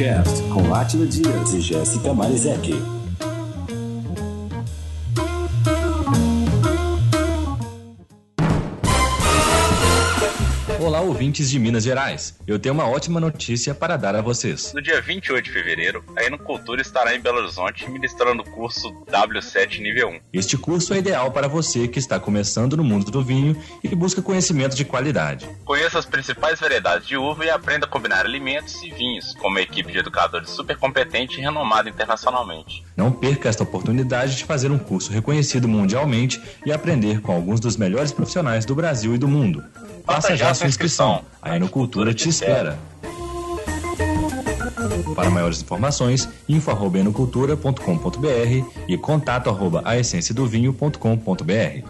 Vinhocast com Átila Dias e Jéssica Marizek. Ouvintes de Minas Gerais. Eu tenho uma ótima notícia para dar a vocês. No dia 28 de fevereiro, a Enocultura estará em Belo Horizonte ministrando o curso W7 Nível 1. Este curso é ideal para você que está começando no mundo do vinho e busca conhecimento de qualidade. Conheça as principais variedades de uva e aprenda a combinar alimentos e vinhos com uma equipe de educadores super competente e renomada internacionalmente. Não perca esta oportunidade de fazer um curso reconhecido mundialmente e aprender com alguns dos melhores profissionais do Brasil e do mundo. Faça já sua inscrição. A Enocultura te espera. Para maiores informações, info.enocultura.com.br e contato arroba aessenciadovinho.com.br.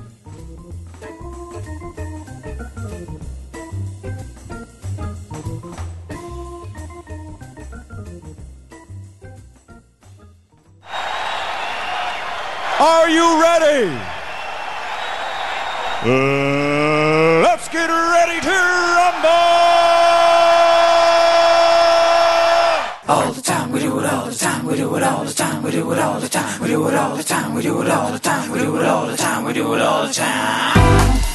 Are you ready? Uh, we do it all the time, we do it all the time, we do it all the time, we do it all the time, we do it all the time, we do it all the time.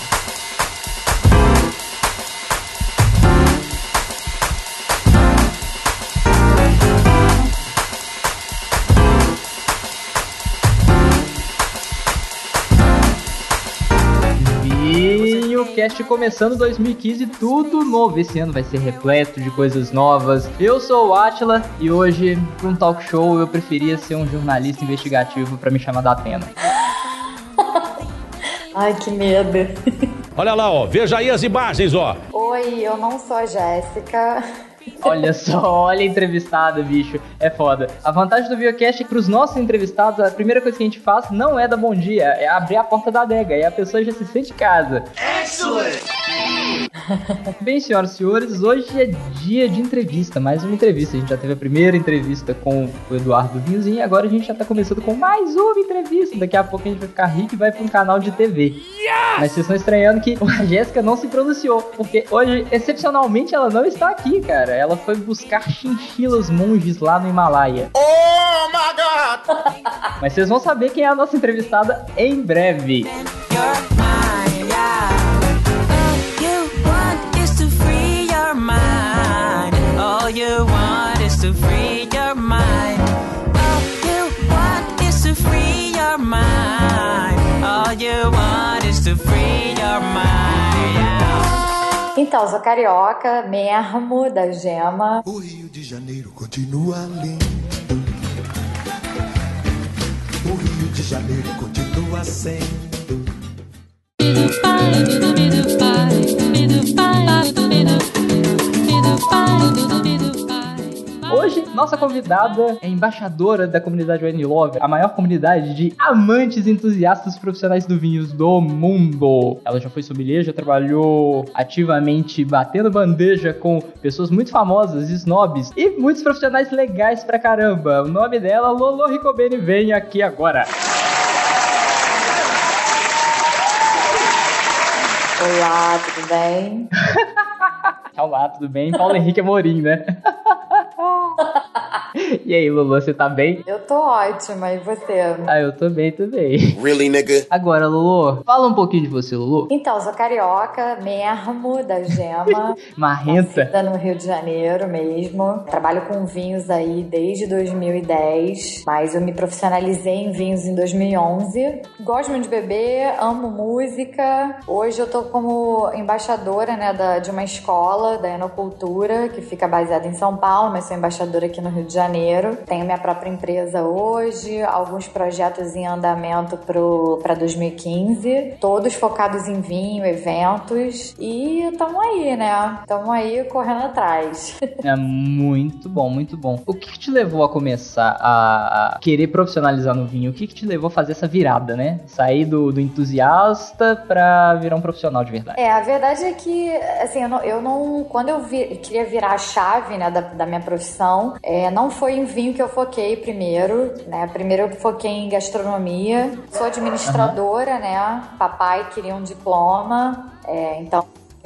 Vinho Cast começando 2015, tudo novo. Esse ano vai ser repleto de coisas novas. Eu sou o Atila e hoje, para um talk show, eu preferia ser um jornalista investigativo para me chamar da Atena. Ai, que medo. Olha lá, ó, veja aí as imagens, ó. Oi, eu não sou a Jéssica. Olha só, olha a entrevistada, bicho. É foda. A vantagem do Viocast é que pros nossos entrevistados, a primeira coisa que a gente faz não é dar bom dia, é abrir a porta da adega e a pessoa já se sente em casa. Bem, senhoras e senhores, hoje é dia de entrevista, mais uma entrevista. A gente já teve a primeira entrevista com o Eduardo Vinhozinho e agora a gente já tá começando com mais uma entrevista. Daqui a pouco a gente vai ficar rico e vai pra um canal de TV. Mas vocês estão estranhando que a Jéssica não se pronunciou, porque hoje, excepcionalmente, ela não está aqui, cara. Ela foi buscar chinchilas monges lá no Himalaia. Oh my God! Mas vocês vão saber quem é a nossa entrevistada em breve. All you want is to free your mind. All you want is to free your mind. All you want is to free your mind. Então, sou carioca, mesmo, da gema. O Rio de Janeiro continua lindo. O Rio de Janeiro continua sendo. Hoje, nossa convidada é embaixadora da comunidade Wine Lover, a maior comunidade de amantes e entusiastas profissionais do vinhos do mundo. Ela já foi sommelier, já trabalhou ativamente batendo bandeja com pessoas muito famosas, snobs e muitos profissionais legais pra caramba. O nome dela, Lolo Ricobene, vem aqui agora. Olá, tudo bem? Olá, tudo bem? Paulo Henrique Amorim, né? 哦。E aí, Lulu, você tá bem? Eu tô ótima, e você? Ah, eu tô bem também. Really, nigga? Agora, Lulu, fala um pouquinho de você, Lulu. Então, sou carioca, mesmo, da gema. Marrenta. Nascida no Rio de Janeiro mesmo. Trabalho com vinhos aí desde 2010, mas eu me profissionalizei em vinhos em 2011. Gosto muito de beber, amo música. Hoje eu tô como embaixadora, né, da, de uma escola da Enocultura, que fica baseada em São Paulo, mas sou embaixadora aqui no Rio de Janeiro. Tenho minha própria empresa hoje, alguns projetos em andamento para 2015, todos focados em vinho, eventos. E tamo aí, né? Tamo aí correndo atrás. É muito bom, muito bom. O que, que te levou a começar a, querer profissionalizar no vinho? O que, que te levou a fazer essa virada, né? Sair do, do entusiasta pra virar um profissional de verdade. É, a verdade é que, assim, eu não, eu não- quando eu vi- queria virar a chave, né, da, da minha profissão, é, não foi em vinho que eu foquei primeiro, né, primeiro eu foquei em gastronomia, sou administradora, né, papai queria um diploma, é, então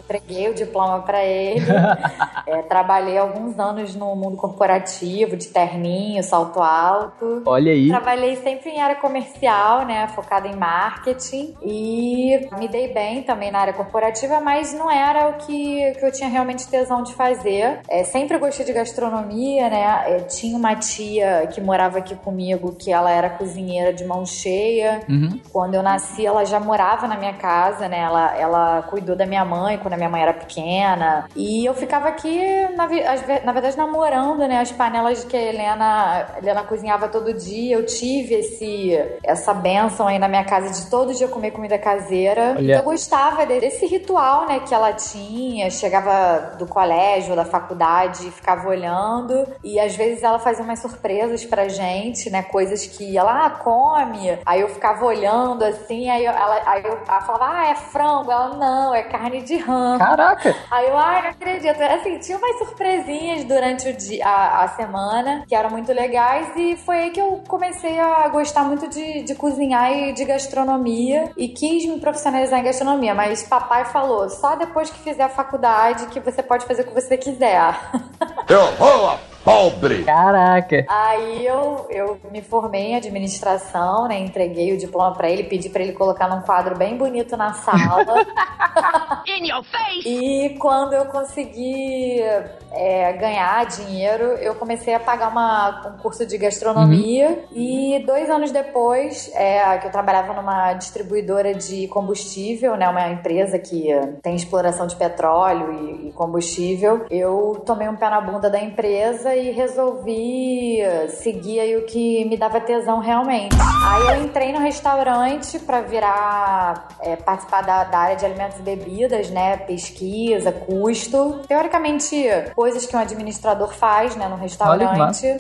entreguei o diploma para ele. É, trabalhei alguns anos no mundo corporativo, de terninho, salto alto. Olha aí. Trabalhei sempre em área comercial, né? Focada em marketing. E me dei bem também na área corporativa, mas não era o que, que eu tinha realmente tesão de fazer. É, sempre gostei de gastronomia, né? É, tinha uma tia que morava aqui comigo, que ela era cozinheira de mão cheia. Uhum. Quando eu nasci, ela já morava na minha casa, né? Ela, ela cuidou da minha mãe quando a minha mãe era pequena. E eu ficava aqui, na, na verdade, namorando, né? As panelas que a Helena, a Helena cozinhava todo dia. Eu tive esse, essa benção aí na minha casa de todo dia comer comida caseira. Olha. Então, eu gostava de- desse ritual, né? Que ela tinha. Chegava do colégio, da faculdade, ficava olhando. E às vezes ela fazia umas surpresas pra gente, né? Coisas que ela, ah, come. Aí eu ficava olhando assim, aí eu- ela, aí eu, ela falava, ah, é frango. Ela, não, é carne de rã. Caraca! Aí eu, ai, não acredito. Assim, tinha umas surpresinhas durante o dia, a, a semana que eram muito legais e foi aí que eu comecei a gostar muito de, de cozinhar e de gastronomia e quis me profissionalizar em gastronomia. Mas papai falou, só depois que fizer a faculdade que você pode fazer o que você quiser. Eu vou pobre! Caraca! Aí eu, eu me formei em administração, né? Entreguei o diploma pra ele, pedi pra ele colocar num quadro bem bonito na sala. E quando eu consegui é, ganhar dinheiro, eu comecei a pagar uma, um curso de gastronomia. E dois anos depois, é, que eu trabalhava numa distribuidora de combustível, né? Uma empresa que tem exploração de petróleo e, e combustível. Eu tomei um pé na bunda da empresa e resolvi seguir aí o que me dava tesão realmente. Aí eu entrei no restaurante pra virar é, participar da, da área de alimentos e bebidas, né? Pesquisa, custo. Teoricamente, coisas que um administrador faz, né, no restaurante.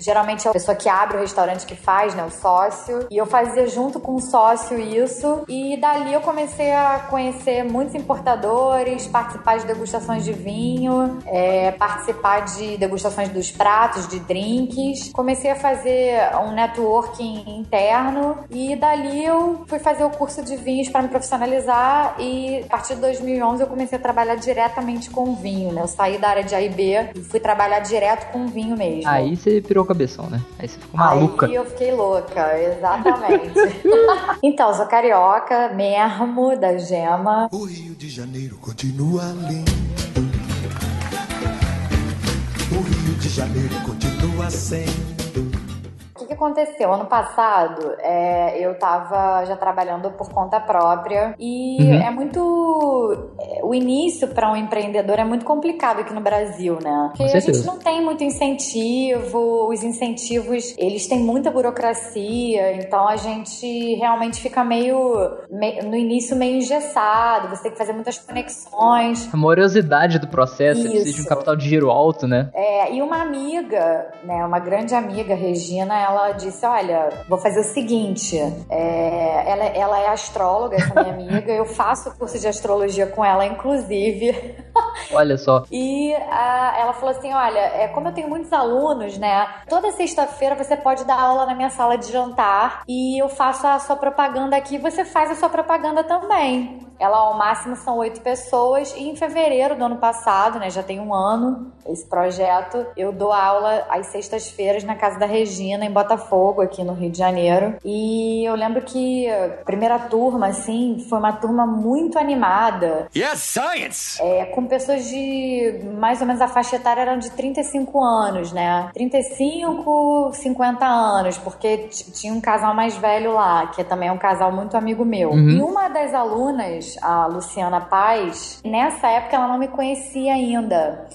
Geralmente é a pessoa que abre o restaurante que faz, né? O sócio. E eu fazia junto com o sócio isso. E dali eu comecei a conhecer muitos importadores, participar de degustações de vinho, é, participar de degustações dos pratos, de drinks. Comecei a fazer um networking interno. E dali eu fui fazer o curso de vinhos para me profissionalizar. E a partir de 2011 eu comecei a trabalhar diretamente com vinho, né? Eu saí da área de AIB e fui trabalhar direto com vinho mesmo. Aí você pirou o cabeção, né? Aí você ficou maluca. Aí eu fiquei louca, exatamente. então, sou carioca mesmo, da gema. O Rio de Janeiro continua lindo. O Rio de Janeiro continua sendo. O que, aconteceu? Ano passado, é, eu tava já trabalhando por conta própria e Uhum. é muito. é, O início para um empreendedor é muito complicado aqui no Brasil, né? Porque a gente não tem muito incentivo, os incentivos, eles têm muita burocracia, então a gente realmente fica meio. me- no início meio engessado, você tem que fazer muitas conexões. A morosidade do processo, você precisa de um Isso. capital de giro alto, né? É, e uma amiga, né, uma grande amiga, Regina, ela disse: Olha, vou fazer o seguinte. é, ela, ela é astróloga, essa minha amiga, eu faço curso de astrologia com ela, inclusive. Olha só. E ah, ela falou assim: Olha, é, como eu tenho muitos alunos, né? Toda sexta-feira você pode dar aula na minha sala de jantar e eu faço a sua propaganda aqui, você faz a sua propaganda também. Ela, ao máximo, são oito pessoas. E em fevereiro do ano passado, né? Já tem um ano esse projeto. Eu dou aula às sextas-feiras na casa da Regina, em Botafogo, aqui no Rio de Janeiro. E eu lembro que a primeira turma, assim, foi uma turma muito animada. Yes, science! É, com pessoas de mais ou menos a faixa etária eram de 35 anos, né? 35, 50 anos, porque tinha um casal mais velho lá, que também é um casal muito amigo meu. Uhum. E uma das alunas, a Luciana Paz, nessa época ela não me conhecia ainda.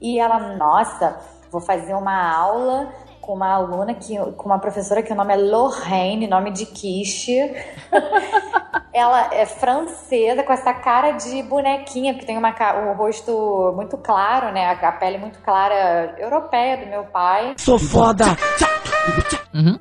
E ela, nossa, vou fazer uma aula com uma aluna que com uma professora que o nome é Lorraine, nome de quiche. Ela é francesa, com essa cara de bonequinha, porque tem uma, um rosto muito claro, né? A pele muito clara, europeia do meu pai. Sou foda!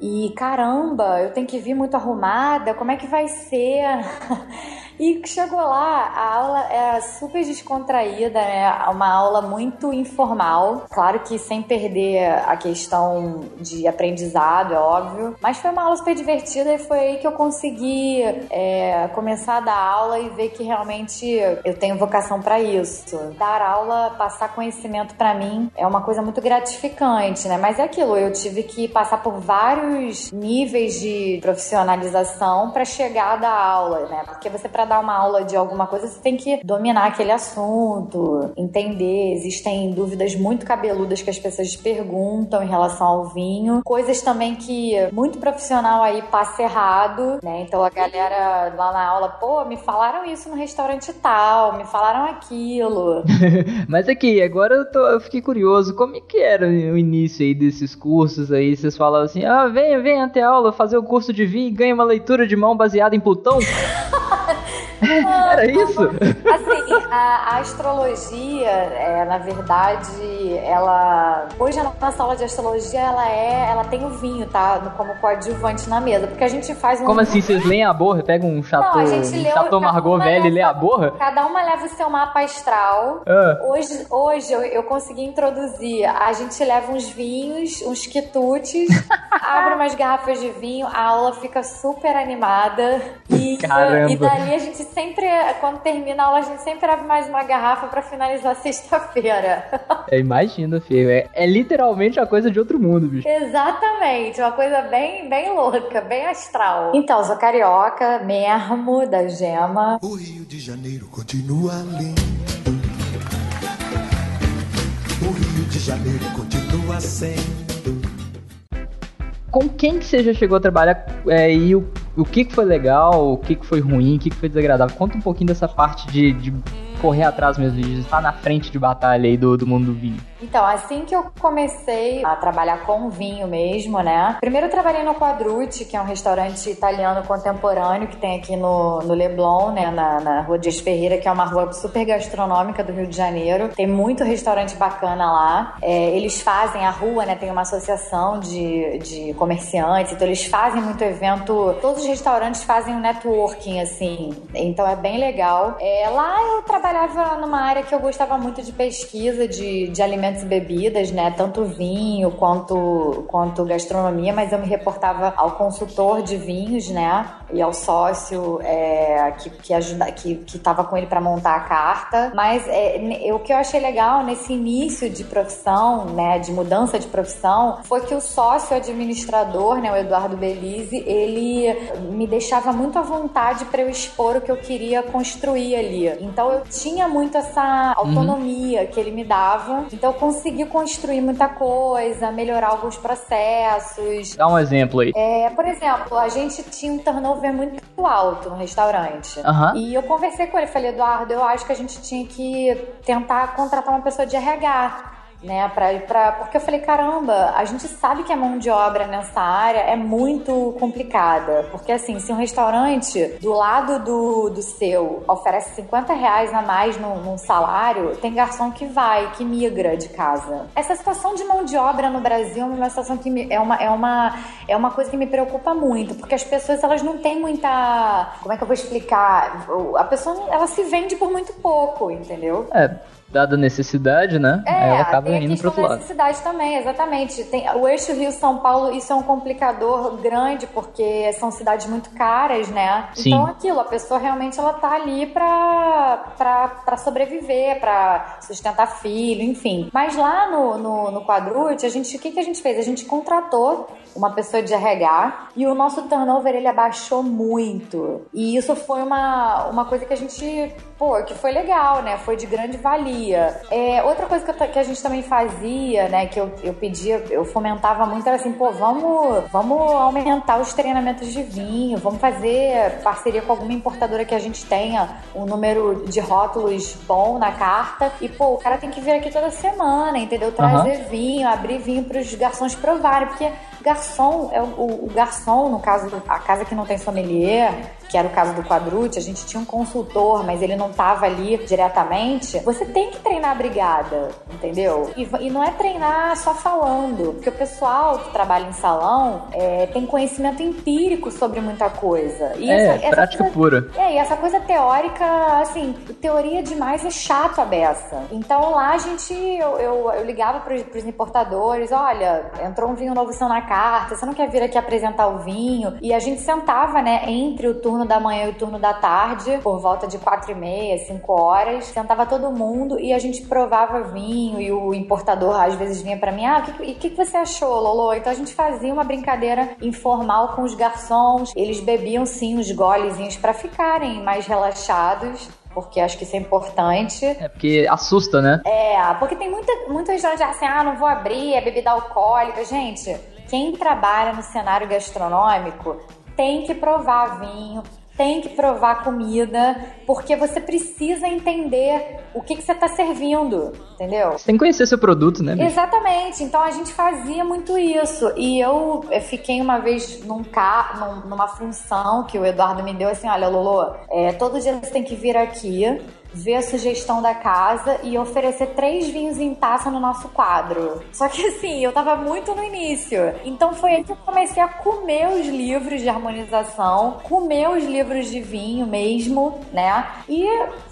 E caramba, eu tenho que vir muito arrumada, como é que vai ser? E chegou lá, a aula era super descontraída, né? Uma aula muito informal. Claro que sem perder a questão de aprendizado, é óbvio. Mas foi uma aula super divertida e foi aí que eu consegui é, começar a dar aula e ver que realmente eu tenho vocação para isso. Dar aula, passar conhecimento para mim é uma coisa muito gratificante, né? Mas é aquilo, eu tive que passar por vários níveis de profissionalização para chegar a dar aula, né? Porque você para dar uma aula de alguma coisa, você tem que dominar aquele assunto, entender, existem dúvidas muito cabeludas que as pessoas perguntam em relação ao vinho, coisas também que muito profissional aí passa errado, né? Então a galera lá na aula, pô, me falaram isso no restaurante tal, me falaram aquilo. Mas aqui, agora eu, tô, eu fiquei curioso, como é que era o início aí desses cursos aí? Vocês falavam assim, ah, venha, venha até aula fazer o curso de vinho e ganha uma leitura de mão baseada em Plutão? Era isso? Assim, a, a astrologia, é, na verdade, ela. Hoje a nossa aula de astrologia, ela é. Ela tem o vinho, tá? Como coadjuvante na mesa. Porque a gente faz um. Como assim? Vocês leem a borra? Pega um chateau, Não, a gente um leu- chateau Margot velho e lê leva- a borra? Cada uma leva o seu mapa astral. Ah. Hoje, hoje eu, eu consegui introduzir. A gente leva uns vinhos, uns quitutes, abre umas garrafas de vinho, a aula fica super animada. E, Caramba. e dali a gente sempre, quando termina a aula, a gente sempre abre mais uma garrafa pra finalizar sexta-feira. Eu imagino, filho. É, é literalmente a coisa de outro mundo, bicho. Exatamente, uma coisa bem, bem louca, bem astral. Então, sou carioca mesmo, da gema. O Rio de Janeiro continua lindo. O Rio de Janeiro continua sendo. Com quem que você já chegou a trabalhar é, e o, o que, que foi legal, o que, que foi ruim, o que, que foi desagradável? Conta um pouquinho dessa parte de, de correr atrás mesmo, de estar na frente de batalha aí do, do mundo do vinho. Então, assim que eu comecei a trabalhar com vinho mesmo, né? Primeiro eu trabalhei no Quadrute, que é um restaurante italiano contemporâneo que tem aqui no, no Leblon, né? Na, na Rua Dias Ferreira, que é uma rua super gastronômica do Rio de Janeiro. Tem muito restaurante bacana lá. É, eles fazem a rua, né? Tem uma associação de, de comerciantes, então eles fazem muito evento. Todos os restaurantes fazem um networking, assim. Então é bem legal. É, lá eu trabalhava numa área que eu gostava muito de pesquisa de, de alimentos e bebidas, né? Tanto vinho quanto, quanto gastronomia, mas eu me reportava ao consultor de vinhos, né? E ao sócio é, que, que, ajuda, que, que tava com ele para montar a carta. Mas é, o que eu achei legal nesse início de profissão, né? De mudança de profissão, foi que o sócio administrador, né? O Eduardo Belize, ele me deixava muito à vontade para eu expor o que eu queria construir ali. Então eu tinha muito essa autonomia que ele me dava. Então eu consegui construir muita coisa, melhorar alguns processos. Dá um exemplo aí. É, por exemplo, a gente tinha um turnover muito alto no restaurante. Aham. E eu conversei com ele, falei, Eduardo, eu acho que a gente tinha que tentar contratar uma pessoa de RH. Né, pra, pra, porque eu falei, caramba, a gente sabe que a mão de obra nessa área é muito complicada. Porque assim, se um restaurante do lado do, do seu oferece 50 reais a mais num, num salário, tem garçom que vai, que migra de casa. Essa situação de mão de obra no Brasil é uma situação que me- é, uma, é, uma, é uma coisa que me preocupa muito, porque as pessoas elas não têm muita. Como é que eu vou explicar? A pessoa ela se vende por muito pouco, entendeu? É, dada a necessidade, né? É, ela acaba tem indo questão outro lado. necessidade também, exatamente. Tem, o eixo Rio-São Paulo, isso é um complicador grande, porque são cidades muito caras, né? Sim. Então, aquilo, a pessoa realmente ela tá ali pra sobreviver, pra sustentar filho, enfim. Mas lá no, no, no Quadrute, a gente, o que, que a gente fez? A gente contratou uma pessoa de RH e o nosso turnover, ele abaixou muito. E isso foi uma, uma coisa que a gente, pô, que foi legal, né? Foi de grande valia. É, outra coisa que, eu que a gente também fazia, né, que eu, eu pedia, eu fomentava muito, era assim, pô, vamos, vamos aumentar os treinamentos de vinho, vamos fazer parceria com alguma importadora que a gente tenha um número de rótulos bom na carta. E, pô, o cara tem que vir aqui toda semana, entendeu? Trazer vinho, abrir vinho pros garçons provarem, porque garçom é o, o- o garçom, no caso, a casa que não tem sommelier, que era o caso do Quadrute, a gente tinha um consultor, mas ele não tava ali diretamente, você tem que treinar a brigada, entendeu? E, e não é treinar só falando, porque o pessoal que trabalha em salão é, tem conhecimento empírico sobre muita coisa. E É, essa- essa prática coisa- pura. é, e essa coisa teórica, assim, teoria demais é chato a beça. Então lá a gente, eu, eu, eu ligava pros, pros importadores, olha, entrou um vinho novo seu na carta, você não quer vir aqui apresentar o vinho? E a gente sentava, né, entre o turno da manhã e o turno da tarde, por volta de quatro e meia, cinco horas, sentava todo mundo e a gente provava vinho e o importador às vezes vinha pra mim, ah, o que, e o que, que você achou, Lolo? Então a gente fazia uma brincadeira informal com os garçons, eles bebiam sim uns golezinhos pra ficarem mais relaxados. Porque acho que isso é importante. É porque assusta, né? É, porque tem muita, muita gente assim, ah, não vou abrir, é bebida alcoólica. Gente, quem trabalha no cenário gastronômico tem que provar vinho, tem que provar comida, porque você precisa entender o que, que você está servindo, entendeu? Você tem que conhecer seu produto, né? bicho? Exatamente, então a gente fazia muito isso. E eu fiquei uma vez num ca... num- numa função que o Eduardo me deu assim: olha, Lolo, é, todo dia você tem que vir aqui, ver a sugestão da casa e oferecer três vinhos em taça no nosso quadro. Só que assim, eu tava muito no início. Então foi aí que eu comecei a comer os livros de harmonização, comer os livros de vinho mesmo, né? E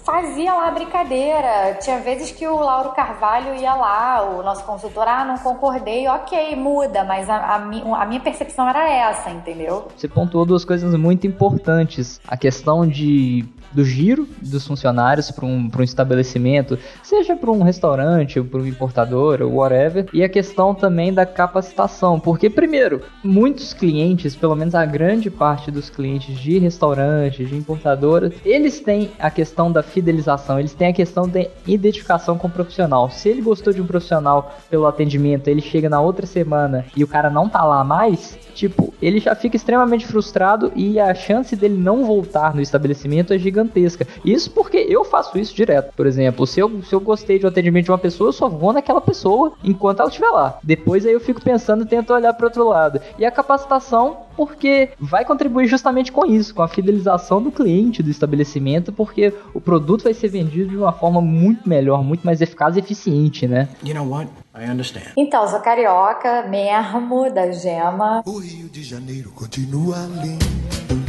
fazia lá a brincadeira. Tinha vezes que o Lauro Carvalho ia lá, o nosso consultor, ah, não concordei, ok, muda, mas a, a a minha percepção era essa, entendeu? Você pontuou duas coisas muito importantes. A questão de do giro dos funcionários para um, um estabelecimento, seja para um restaurante, ou para um importador, ou whatever, e a questão também da capacitação, porque primeiro, muitos clientes, pelo menos a grande parte dos clientes de restaurantes, de importadoras, eles têm a questão da fidelização, eles têm a questão da identificação com o profissional. Se ele gostou de um profissional pelo atendimento, ele chega na outra semana e o cara não tá lá mais, tipo, ele já fica extremamente frustrado e a chance dele não voltar no estabelecimento é gigantesca. Isso porque eu faço isso direto. Por exemplo, se eu, se eu gostei de um atendimento de uma pessoa, eu só vou naquela pessoa enquanto ela estiver lá. Depois aí eu fico pensando e tento olhar para outro lado. E a capacitação, porque vai contribuir justamente com isso, com a fidelização do cliente do estabelecimento, porque o produto vai ser vendido de uma forma muito melhor, muito mais eficaz e eficiente, né? You know what? I understand. Então, sou carioca mesmo, da gema. O Rio de Janeiro continua lindo.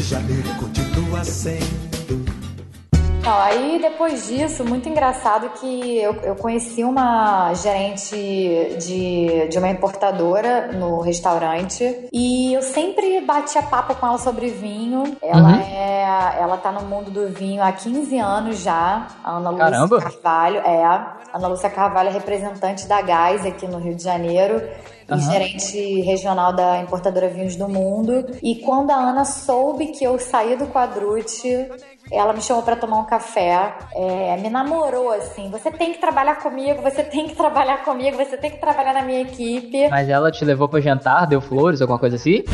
De Janeiro continua sendo. Então, aí depois disso, muito engraçado que eu, eu conheci uma gerente de, de uma importadora no restaurante e eu sempre batia papo com ela sobre vinho. Ela Uhum. é. Ela tá no mundo do vinho há 15 anos já. A Ana Lúcia Caramba! Carvalho, é. A Ana Lúcia Carvalho é representante da Gás aqui no Rio de Janeiro. E Aham. gerente regional da importadora Vinhos do Mundo. E quando a Ana soube que eu saí do Quadrute, ela me chamou pra tomar um café, é, me namorou assim. Você tem que trabalhar comigo, você tem que trabalhar comigo, você tem que trabalhar na minha equipe. Mas ela te levou pra jantar, deu flores, alguma coisa assim?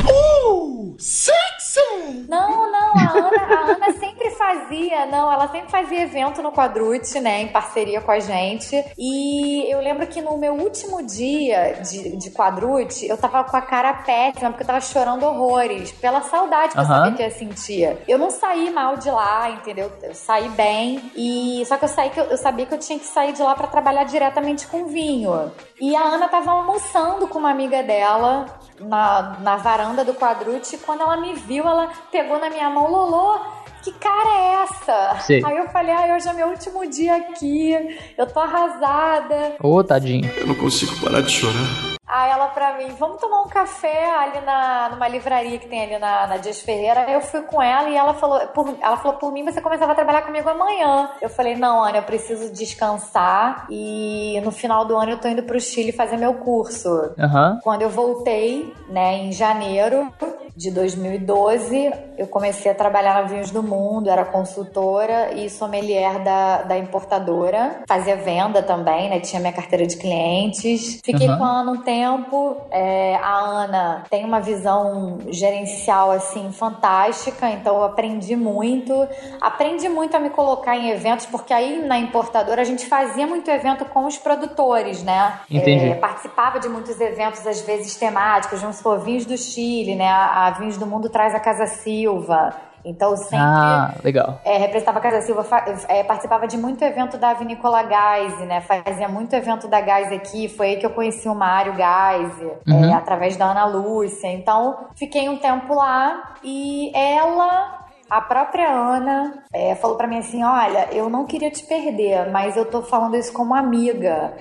Não, não, a Ana, a Ana sempre fazia, não, ela sempre fazia evento no Quadrute, né, em parceria com a gente. E eu lembro que no meu último dia de, de Quadrute, eu tava com a cara péssima, porque eu tava chorando horrores, pela saudade que eu Aham. sabia que eu sentia. Eu não saí mal de lá, entendeu? Eu saí bem, e só que eu saí que eu, eu sabia que eu tinha que sair de lá pra trabalhar diretamente com vinho. E a Ana tava almoçando com uma amiga dela na, na varanda do quadrute. Quando ela me viu, ela pegou na minha mão, Lolo, que cara é essa? Sei. Aí eu falei, ai, hoje é meu último dia aqui, eu tô arrasada. Ô, tadinho. Eu não consigo parar de chorar. Aí ela pra mim, vamos tomar um café ali na, numa livraria que tem ali na, na Dias Ferreira. Aí eu fui com ela e ela falou, por, ela falou, por mim você começava a trabalhar comigo amanhã. Eu falei, não, Ana, eu preciso descansar e no final do ano eu tô indo pro Chile fazer meu curso. Aham. Quando eu voltei, né, em janeiro de 2012, eu comecei a trabalhar na Vinhos do Mundo, era consultora e sommelier da, da importadora. Fazia venda também, né? Tinha minha carteira de clientes. Fiquei Aham. com a Ana um tempo. É, a Ana tem uma visão gerencial, assim, fantástica, então eu aprendi muito. Aprendi muito a me colocar em eventos, porque aí na importadora a gente fazia muito evento com os produtores, né? Entendi. É, participava de muitos eventos, às vezes temáticos, vamos supor, vinhos do Chile, né? A, a Vinhos do Mundo traz a Casa Silva. Então sempre Ah, legal. é, representava a Casa Silva, é, participava de muito evento da Vinícola Geise, né? Fazia muito evento da Geise aqui. Foi aí que eu conheci o Mário Geise, Uhum. é, através da Ana Lúcia. Então, fiquei um tempo lá e ela. A própria Ana é, falou pra mim assim: Olha, eu não queria te perder, mas eu tô falando isso como amiga.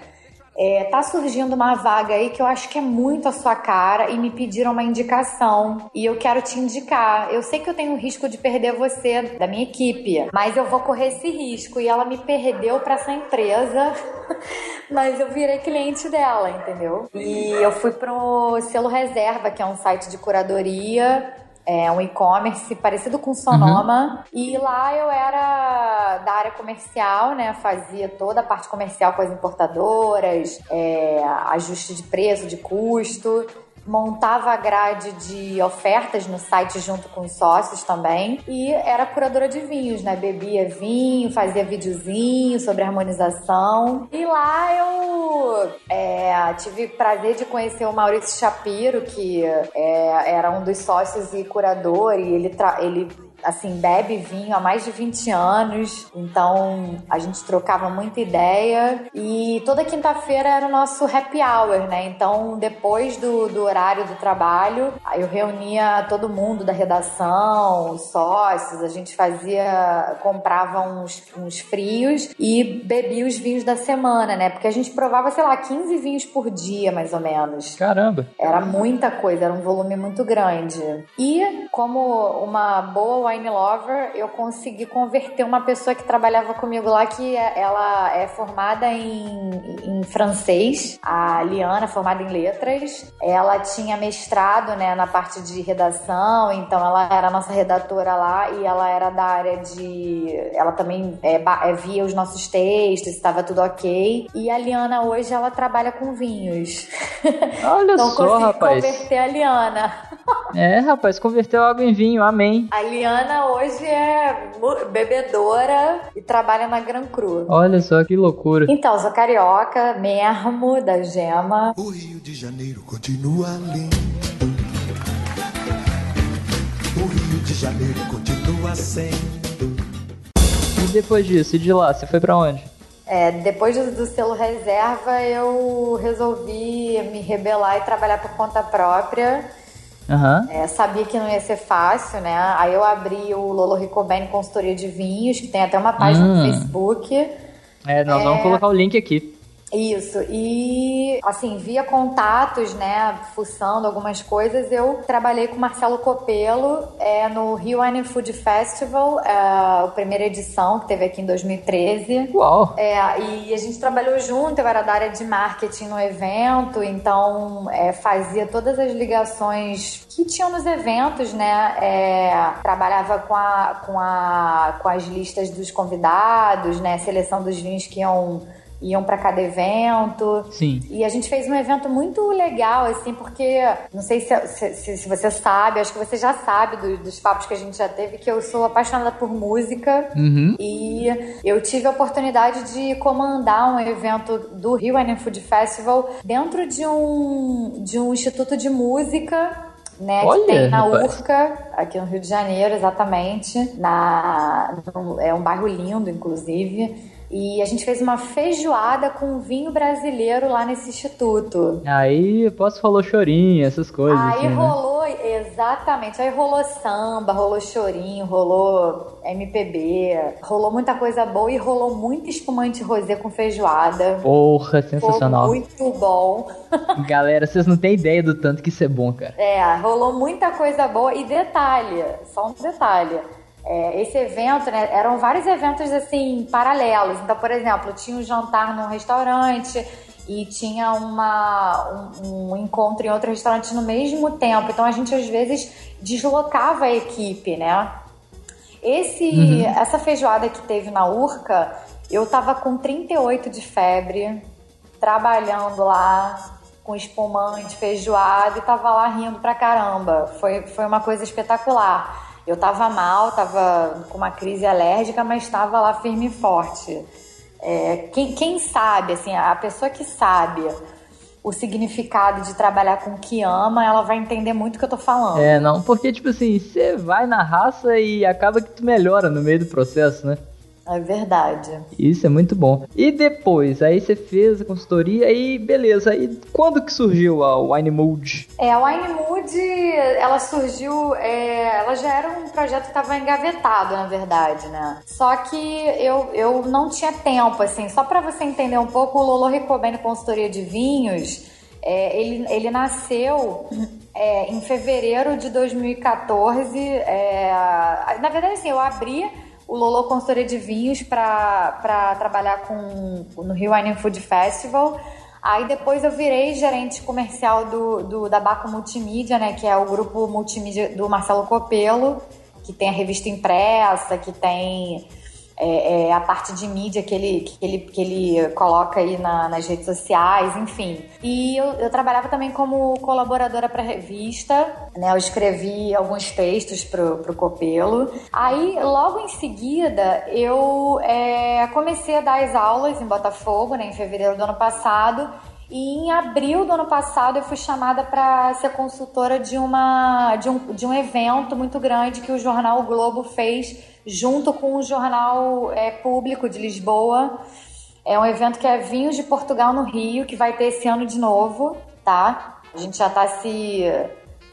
É, tá surgindo uma vaga aí que eu acho que é muito a sua cara e me pediram uma indicação e eu quero te indicar. Eu sei que eu tenho o risco de perder você da minha equipe, mas eu vou correr esse risco e ela me perdeu pra essa empresa, mas eu virei cliente dela, entendeu? E eu fui pro Selo Reserva, que é um site de curadoria é um e-commerce parecido com Sonoma. E lá eu era da área comercial, né? Fazia toda a parte comercial com as importadoras, é, ajuste de preço, de custo. Montava a grade de ofertas no site junto com os sócios também. E era curadora de vinhos, né? Bebia vinho, fazia videozinho sobre harmonização. E lá eu é, tive prazer de conhecer o Maurício Shapiro, que é, era um dos sócios e curador, e ele, ele assim, bebe vinho há mais de 20 anos, então a gente trocava muita ideia e toda quinta-feira era o nosso happy hour, né? Então, depois do, do horário do trabalho, eu reunia todo mundo da redação, os sócios, a gente fazia, comprava uns, uns frios e bebia os vinhos da semana, né? Porque a gente provava, sei lá, 15 vinhos por dia, mais ou menos. Caramba. Era muita coisa, era um volume muito grande. E, como uma boa wine lover, eu consegui converter uma pessoa que trabalhava comigo lá, que é- ela é formada em, em francês, a Liana, formada em letras. Ela tinha mestrado né, na parte de redação, então ela era nossa redatora lá e ela era da área de. Ela também é, é, via os nossos textos, estava tudo ok. E a Liana hoje ela trabalha com vinhos. Olha Então só, consegui rapaz. converter a Liana. É, rapaz, converteu água em vinho, amém. A Liana hoje é bebedora e trabalha na Gran Cru. Olha só que loucura. Então, sou carioca mesmo, da Gema. O Rio de Janeiro continua lindo. O Rio de Janeiro continua sendo. E depois disso, e de lá, você foi pra onde? É, depois do, do selo reserva, eu resolvi me rebelar e trabalhar por conta própria. Aham. É, sabia que não ia ser fácil, né? Aí eu abri o Lolo Ricobene Consultoria de Vinhos, que tem até uma página Hum. no Facebook. É, nós vamos colocar o link aqui. Isso, e assim, via contatos, né, fuçando algumas coisas, eu trabalhei com o Marcelo Copelo é, no Rio Wine Food Festival, é, a primeira edição, que teve aqui em 2013. Uau! É, e a gente trabalhou junto, eu era da área de marketing no evento, então é, fazia todas as ligações que tinham nos eventos, né? É, trabalhava com, a, com, a, com as listas dos convidados, né? Seleção dos vinhos que iam, iam para cada evento. Sim. E a gente fez um evento muito legal, assim, porque não sei se, se, se você sabe, acho que você já sabe do- dos papos que a gente já teve, que eu sou apaixonada por música. Uhum. E eu tive a oportunidade de comandar um evento do Rio and Food Festival dentro de um, de um instituto de música. Né, Olha, que tem na rapaz. Urca, aqui no Rio de Janeiro, exatamente. Na, no- é um bairro lindo, inclusive. E a gente fez uma feijoada com vinho brasileiro lá nesse instituto. Aí, posso falar chorinho, essas coisas. Aí assim, né? rolou, exatamente, aí rolou samba, rolou chorinho, rolou MPB, rolou muita coisa boa e rolou muito espumante rosé com feijoada. Porra, Foi sensacional. muito bom. Galera, vocês não têm ideia do tanto que isso é bom, cara. É, rolou muita coisa boa. E detalhe, só um detalhe. É, esse evento, né, eram vários eventos assim, paralelos. Então, por exemplo, tinha um jantar num restaurante e tinha uma, um, um encontro em outro restaurante no mesmo tempo. Então a gente às vezes deslocava a equipe, né? Esse, Uhum. Essa feijoada que teve na Urca, eu tava com 38 de febre, trabalhando lá com espumante, feijoada e tava lá rindo pra caramba. Foi, foi uma coisa espetacular. Eu tava mal, tava com uma crise alérgica, mas tava lá firme e forte. É, quem, quem sabe, assim, a pessoa que sabe o significado de trabalhar com o que ama, ela vai entender muito o que eu tô falando. É, não, porque, tipo assim, você vai na raça e acaba que tu melhora no meio do processo, né? É verdade. Isso é muito bom. E depois, aí você fez a consultoria e beleza. E quando que surgiu a Wine Mood? É, a Wine Mood, ela surgiu, é, ela já era um projeto que estava engavetado, na verdade, né? Só que eu, eu não tinha tempo, assim, só para você entender um pouco, o Lolo Ricobene Consultoria de Vinhos, é, ele, ele nasceu é, em fevereiro de 2014. É, na verdade, assim, eu abri o Lolo Consultoria de Vinhos para trabalhar com, no Rio Wine Food Festival. Aí depois eu virei gerente comercial do, do, da Baco Multimídia, né? Que é o grupo multimídia do Marcelo Copelo, que tem a revista impressa, que tem é, é, a parte de mídia que ele, que ele, que ele coloca aí na, nas redes sociais, enfim. E eu, eu trabalhava também como colaboradora para revista, né? Eu escrevi alguns textos pro, pro Copelo. Aí, logo em seguida, eu é, comecei a dar as aulas em Botafogo, né? Em fevereiro do ano passado. E em abril do ano passado eu fui chamada para ser consultora de, uma, de, um, de um evento muito grande que o jornal o Globo fez junto com o Jornal é, Público de Lisboa. É um evento que é Vinhos de Portugal no Rio, que vai ter esse ano de novo, tá? A gente já está se,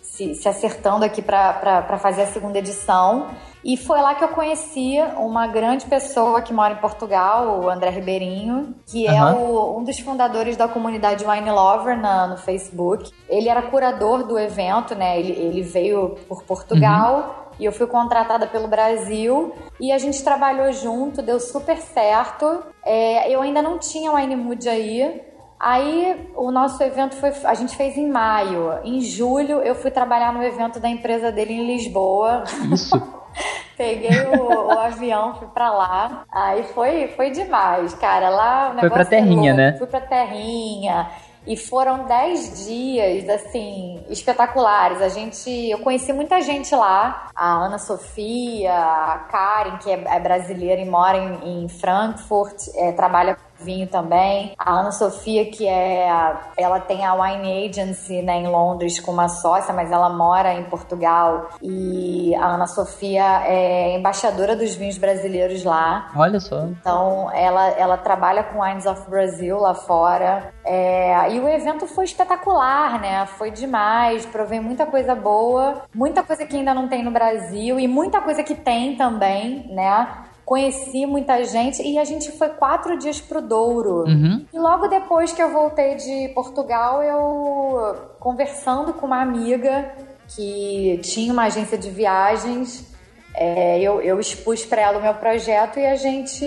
se, se, acertando aqui para fazer a segunda edição. E foi lá que eu conheci uma grande pessoa que mora em Portugal, o André Ribeirinho, que uhum. é o, um dos fundadores da comunidade Wine Lover na, no Facebook. Ele era curador do evento, né? Ele, ele veio por Portugal. Uhum e eu fui contratada pelo Brasil e a gente trabalhou junto, deu super certo. É, eu ainda não tinha o Mood aí. Aí o nosso evento foi. A gente fez em maio. Em julho eu fui trabalhar no evento da empresa dele em Lisboa. Isso. Peguei o, o, avião, fui pra lá. Aí foi, foi demais, cara. Lá o negócio Foi pra terrinha, é né? Fui pra terrinha. E foram 10 dias, assim, espetaculares. A gente, eu conheci muita gente lá. A Ana Sofia, a Karen, que é, é brasileira e mora em, em Frankfurt, é, trabalha vinho também. A Ana Sofia, que é. Ela tem a Wine Agency né, em Londres com uma sócia, mas ela mora em Portugal. E a Ana Sofia é embaixadora dos vinhos brasileiros lá. Olha só. Então, ela, ela trabalha com Wines of Brazil lá fora. É, e o evento foi espetacular, né? Foi demais. Provei muita coisa boa, muita coisa que ainda não tem no Brasil e muita coisa que tem também, né? Conheci muita gente e a gente foi quatro dias pro Douro. Uhum. E logo depois que eu voltei de Portugal, eu conversando com uma amiga que tinha uma agência de viagens. É, eu, eu expus para ela o meu projeto e a gente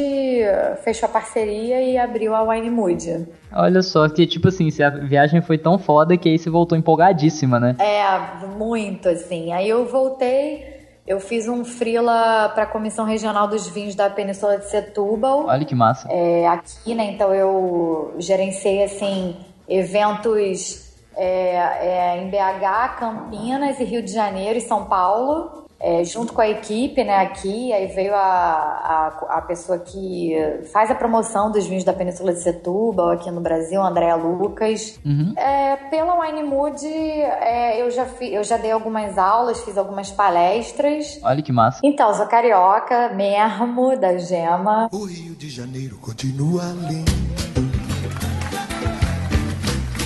fechou a parceria e abriu a Wine Mood. Olha só, que tipo assim, a viagem foi tão foda que aí você voltou empolgadíssima, né? É, muito assim. Aí eu voltei, eu fiz um freela para a Comissão Regional dos Vinhos da Península de Setúbal. Olha que massa. É, aqui, né? Então eu gerenciei assim eventos é, é, em BH, Campinas e Rio de Janeiro e São Paulo é, junto com a equipe, né, aqui, aí veio a, a, a, pessoa que faz a promoção dos vinhos da Península de Setúbal aqui no Brasil, Andréa Lucas. Uhum. É, pela Wine Mood, é, eu, já fi, eu já dei algumas aulas, fiz algumas palestras. Olha que massa. Então, sou carioca mesmo, da Gema. O Rio de Janeiro continua lindo.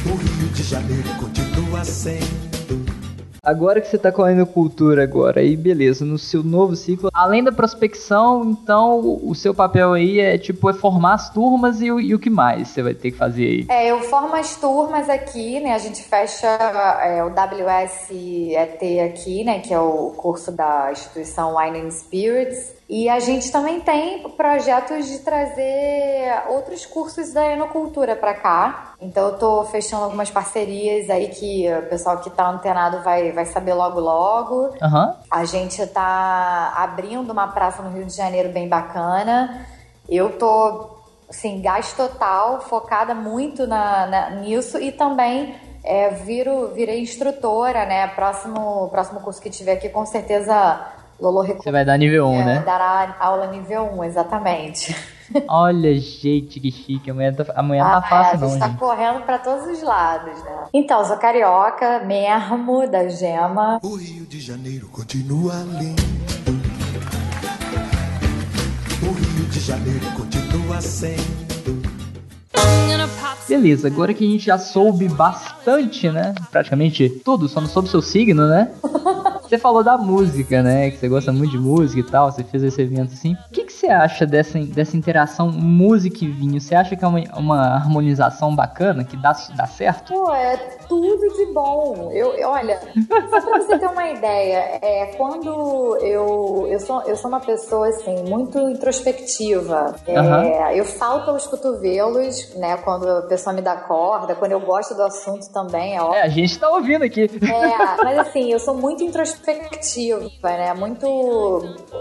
O Rio de Janeiro continua sendo Agora que você tá com a cultura agora, aí beleza, no seu novo ciclo, além da prospecção, então o seu papel aí é tipo é formar as turmas e, e o que mais você vai ter que fazer aí? É, eu formo as turmas aqui, né? A gente fecha é, o WSET aqui, né? Que é o curso da instituição Wine and Spirits. E a gente também tem projetos de trazer outros cursos da enocultura para cá. Então eu tô fechando algumas parcerias aí que o pessoal que tá antenado vai, vai saber logo logo. Uhum. A gente tá abrindo uma praça no Rio de Janeiro bem bacana. Eu tô assim, gás total, focada muito na, na nisso e também é, viro, virei instrutora, né? Próximo, próximo curso que tiver aqui, com certeza Lolo Recu... Você vai dar nível 1, é, né? dará aula nível 1, exatamente. Olha, gente, que chique. Amanhã, tá, amanhã Ah, tá fácil, é, a não, gente tá gente. correndo pra todos os lados, né? Então, sou carioca, mesmo, da gema. O Rio de Janeiro continua lindo. O Rio de Janeiro continua sendo. Beleza, agora que a gente já soube bastante, né? Praticamente tudo, só não soube seu signo, né? Você falou da música, né? Que você gosta muito de música e tal, você fez esse evento assim. O que, que você acha dessa, dessa interação música e vinho? Você acha que é uma, uma harmonização bacana, que dá, dá certo? Pô, é tudo de bom. Eu, eu- olha, só pra você ter uma ideia, é, quando eu, eu, sou, eu sou uma pessoa, assim, muito introspectiva. É, Aham. Eu salto aos cotovelos, né, quando a pessoa me dá corda, quando eu gosto do assunto também, é óbvio. É, a gente tá ouvindo aqui. É, mas assim, eu sou muito introspectiva, né? Muito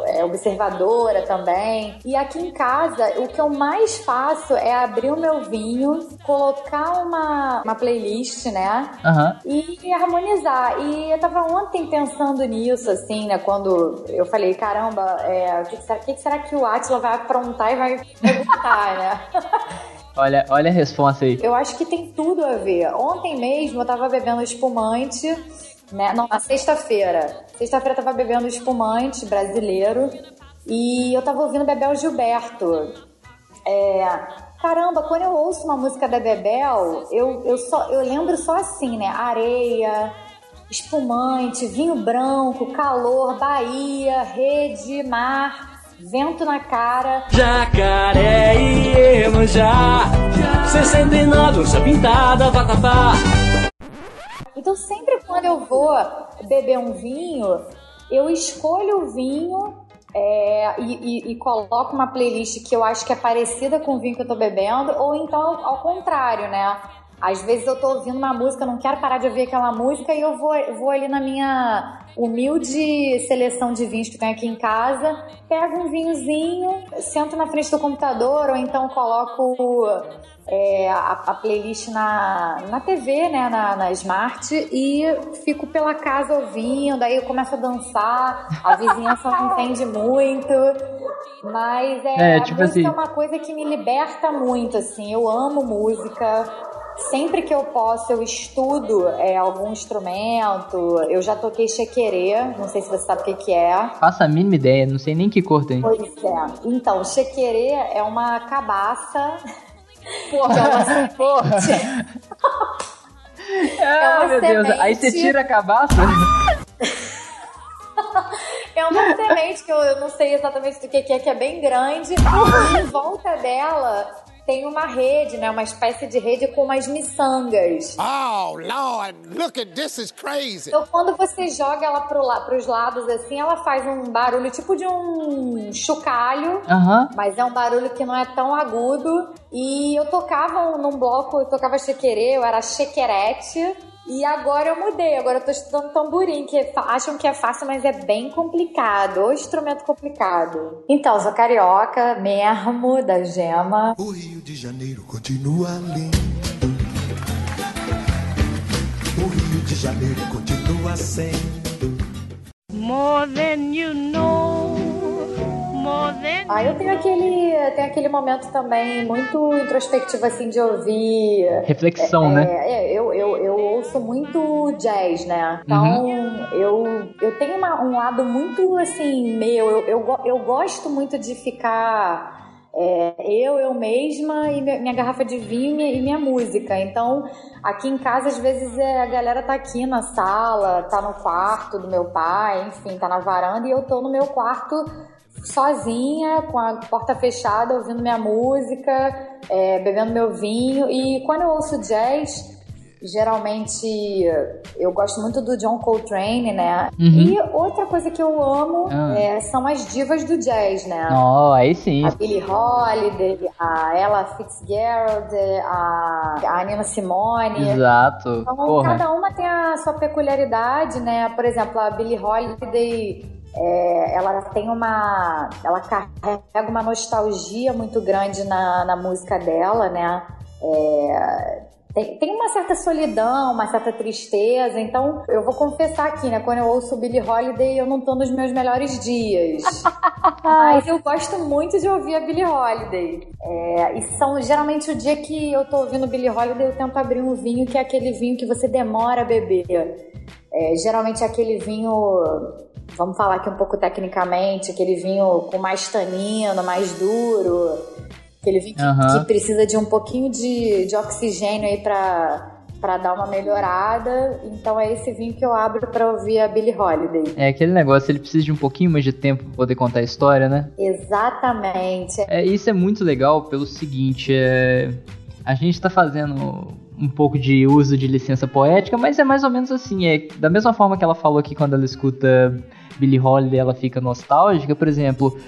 é, observadora também. E aqui em casa, o que eu mais faço é abrir o meu vinho, colocar uma, uma playlist, né? Aham. E harmonizar. E eu tava ontem pensando nisso, assim, né? Quando eu falei, caramba, é, o que, que será, que que será que o Atila vai aprontar e vai perguntar, né? Olha, olha a resposta aí. Eu acho que tem tudo a ver. Ontem mesmo eu tava bebendo espumante, né? Não, na sexta-feira. Sexta-feira eu tava bebendo espumante brasileiro e eu tava ouvindo Bebel Gilberto. É, caramba, quando eu ouço uma música da Bebel, eu, eu, só, eu lembro só assim, né? Areia, espumante, vinho branco, calor, Bahia, rede, mar, vento na cara. Jacaré e Iemanjá 69, onça pintada, vatapá Então, sempre quando eu vou beber um vinho, eu escolho o vinho é, e, e- e coloco uma playlist que eu acho que é parecida com o vinho que eu tô bebendo, ou então ao contrário, né? Às vezes eu tô ouvindo uma música, não quero parar de ouvir aquela música e eu vou, vou ali na minha humilde seleção de vinhos que tem aqui em casa, pego um vinhozinho, sento na frente do computador ou então coloco é, a, a playlist na, na TV, né, na, na Smart e fico pela casa ouvindo, aí eu começo a dançar, a vizinhança não entende muito, mas é, É, a tipo música assim- é uma coisa que me liberta muito, assim, eu amo música, sempre que eu posso eu estudo é, algum instrumento, eu já toquei chequerê, não sei se você sabe o que que é, Faça a mínima ideia, não sei nem que cor tem. Pois é. Então, chequerê é uma cabaça. Porra, é uma porra. semente. Ah, uma meu Deus. Aí você semente. tira a cabaça? É uma semente que eu, eu não sei exatamente do que, que é, que é bem grande. E em volta dela tem uma rede, né? Uma espécie de rede com umas miçangas. Oh, Lord, look at this is crazy. Então, quando você joga ela pro la pros lados assim, ela faz um barulho tipo de um chocalho. Aham. Mas é um barulho que não é tão agudo. E eu tocava um- num bloco, eu tocava chequerê, eu era chequerete. E agora eu mudei, agora eu tô estudando tamborim, que fa- acham que é fácil, mas é bem complicado. O instrumento complicado. Então, sou carioca, mesmo, da gema. O Rio de Janeiro continua lindo. O Rio de Janeiro continua sendo. More than you know, than Ah, eu tenho aquele, tenho aquele momento também muito introspectivo, assim, de ouvir. Reflexão, é, né? É, eu, eu, eu ouço muito jazz, né? Então, eu, eu tenho uma- um lado muito, assim, meu. Eu, eu, eu gosto muito de ficar. é, eu, eu mesma e minha, minha garrafa de vinho e minha, e minha música. Então, aqui em casa, às vezes, é, a galera tá aqui na sala, tá no quarto do meu pai, enfim, tá na varanda e eu tô no meu quarto sozinha, com a porta fechada, ouvindo minha música, é, bebendo meu vinho. E quando eu ouço jazz, geralmente eu gosto muito do John Coltrane, né? Uhum. E outra coisa que eu amo Ah. é, são as divas do jazz, né? Ó, aí sim. A Billie Holiday, a Ella Fitzgerald, a, a Nina Simone. Exato. Então, Porra. cada uma tem a sua peculiaridade, né? Por exemplo, a Billie Holiday, é, ela tem uma... Ela carrega uma nostalgia muito grande na, na música dela, né? É, tem, tem uma certa solidão, uma certa tristeza. Então, eu vou confessar aqui, né? Quando eu ouço Billie Holiday, eu não tô nos meus melhores dias. Mas eu gosto muito de ouvir a Billie Holiday. É, e são geralmente o dia que eu tô ouvindo Billie Holiday, eu tento abrir um vinho que é aquele vinho que você demora a beber. É, geralmente é aquele vinho, vamos falar aqui um pouco tecnicamente, aquele vinho com mais tanino, mais duro, aquele vinho que- Aham. que precisa de um pouquinho de, de oxigênio aí pra, pra dar uma melhorada. Então é esse vinho que eu abro pra ouvir a Billie Holiday. É aquele negócio, ele precisa de um pouquinho mais de tempo pra poder contar a história, né? Exatamente. É, isso é muito legal pelo seguinte, é, a gente tá fazendo um pouco de uso de licença poética, mas é mais ou menos assim, é da mesma forma que ela falou aqui quando ela escuta Billie Holiday, ela fica nostálgica, por exemplo,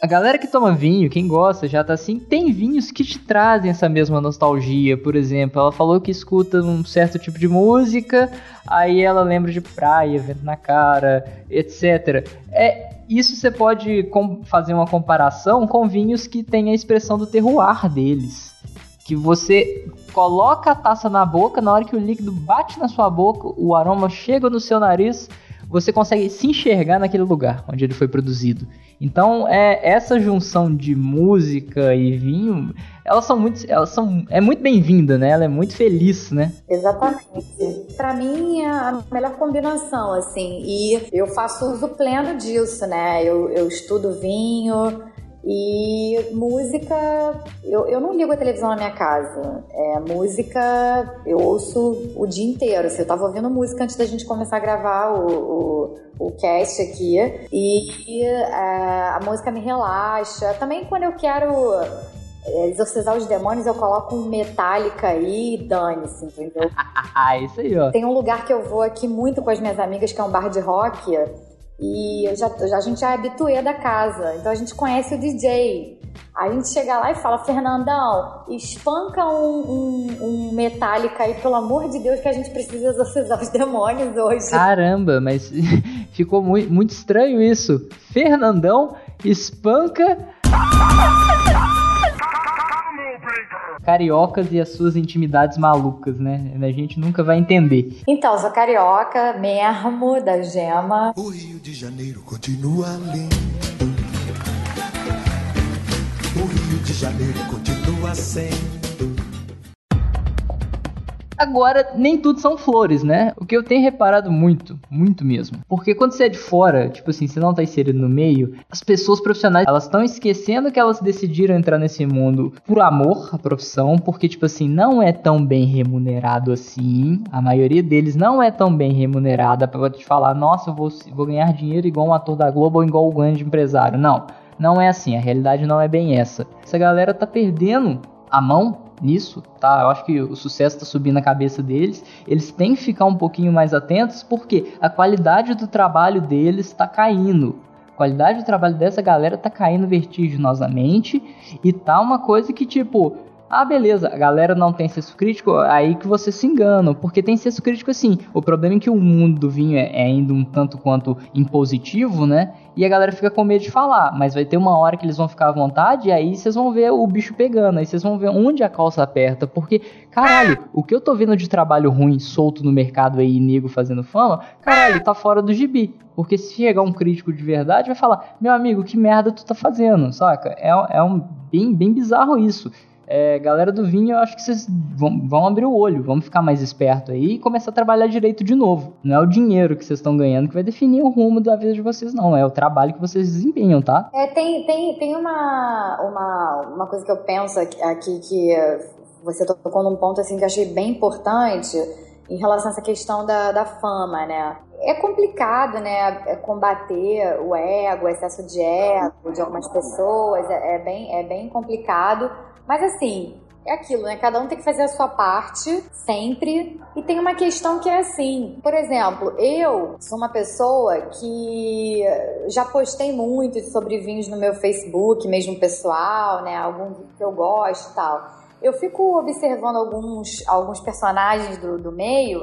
a galera que toma vinho, quem gosta, já tá assim, tem vinhos que te trazem essa mesma nostalgia, por exemplo, ela falou que escuta um certo tipo de música, aí ela lembra de praia, vento na cara, etc. É, isso você pode fazer uma comparação com vinhos que têm a expressão do terroir deles. Que você coloca a taça na boca, na hora que o líquido bate na sua boca, o aroma chega no seu nariz, você consegue se enxergar naquele lugar onde ele foi produzido. Então, é essa junção de música e vinho, elas são muito, elas são, é muito bem-vinda, né? Ela é muito feliz, né? Exatamente. Pra mim é a melhor combinação, assim. E eu faço uso pleno disso, né? Eu, eu estudo vinho e música. Eu, eu não ligo a televisão na minha casa. É, música eu ouço o dia inteiro. Assim, eu tava ouvindo música antes da gente começar a gravar o, o, o cast aqui. E é, a música me relaxa. Também quando eu quero é, exorcizar os demônios, eu coloco um Metallica aí e dane-se, entendeu? Ah, isso aí, ó. Tem um lugar que eu vou aqui muito com as minhas amigas, que é um bar de rock, e eu já, já- a gente já é habituê da casa, então a gente conhece o DJ. A gente chega lá e fala, Fernandão, espanca um, um, um Metallica aí, pelo amor de Deus, que a gente precisa exorcizar os demônios hoje. Caramba, mas ficou muito, muito estranho isso. Fernandão espanca. Cariocas e as suas intimidades malucas, né? A gente nunca vai entender. Então, sou carioca mesmo, da gema. O Rio de Janeiro continua lindo. O Rio de Janeiro continua sendo. Agora, nem tudo são flores, né? O que eu tenho reparado muito, muito mesmo. Porque quando você é de fora, tipo assim, você não tá inserido no meio, as pessoas profissionais, elas estão esquecendo que elas decidiram entrar nesse mundo por amor à profissão, porque, tipo assim, não é tão bem remunerado assim. A maioria deles não é tão bem remunerada pra te falar, nossa, eu vou, vou ganhar dinheiro igual um ator da Globo ou igual um grande empresário. Não. Não é assim, a realidade não é bem essa. Essa galera tá perdendo a mão nisso, tá? Eu acho que o sucesso tá subindo na cabeça deles. Eles têm que ficar um pouquinho mais atentos porque a qualidade do trabalho deles tá caindo. A qualidade do trabalho dessa galera tá caindo vertiginosamente e tá uma coisa que tipo, ah, beleza, a galera não tem senso crítico, aí que você se engana, porque tem senso crítico assim. O problema é que o mundo do vinho é, é ainda um tanto quanto impositivo, né? E a galera fica com medo de falar, mas vai ter uma hora que eles vão ficar à vontade e aí vocês vão ver o bicho pegando, aí vocês vão ver onde a calça aperta, porque, caralho, o que eu tô vendo de trabalho ruim solto no mercado aí, nego fazendo fama, caralho, tá fora do gibi. Porque se chegar um crítico de verdade, vai falar, meu amigo, que merda tu tá fazendo, saca? É, é um bem, bem bizarro isso. É, galera do vinho, eu acho que vocês vão, vão abrir o olho, vamos ficar mais esperto aí e começar a trabalhar direito de novo. Não é o dinheiro que vocês estão ganhando que vai definir o rumo da vida de vocês, não. É o trabalho que vocês desempenham, tá? É, tem, tem, tem uma, uma, uma coisa que eu penso aqui, aqui que você tocou num ponto assim que eu achei bem importante em relação a essa questão da, da fama, né? É complicado, né, é combater o ego, o excesso de ego de algumas pessoas, é, é bem, é bem complicado, mas assim, é aquilo, né? Cada um tem que fazer a sua parte, sempre. E tem uma questão que é assim, por exemplo, eu sou uma pessoa que já postei muito sobre vinhos no meu Facebook, mesmo pessoal, né? Algum que eu gosto e tal. Eu fico observando alguns, alguns personagens do, do meio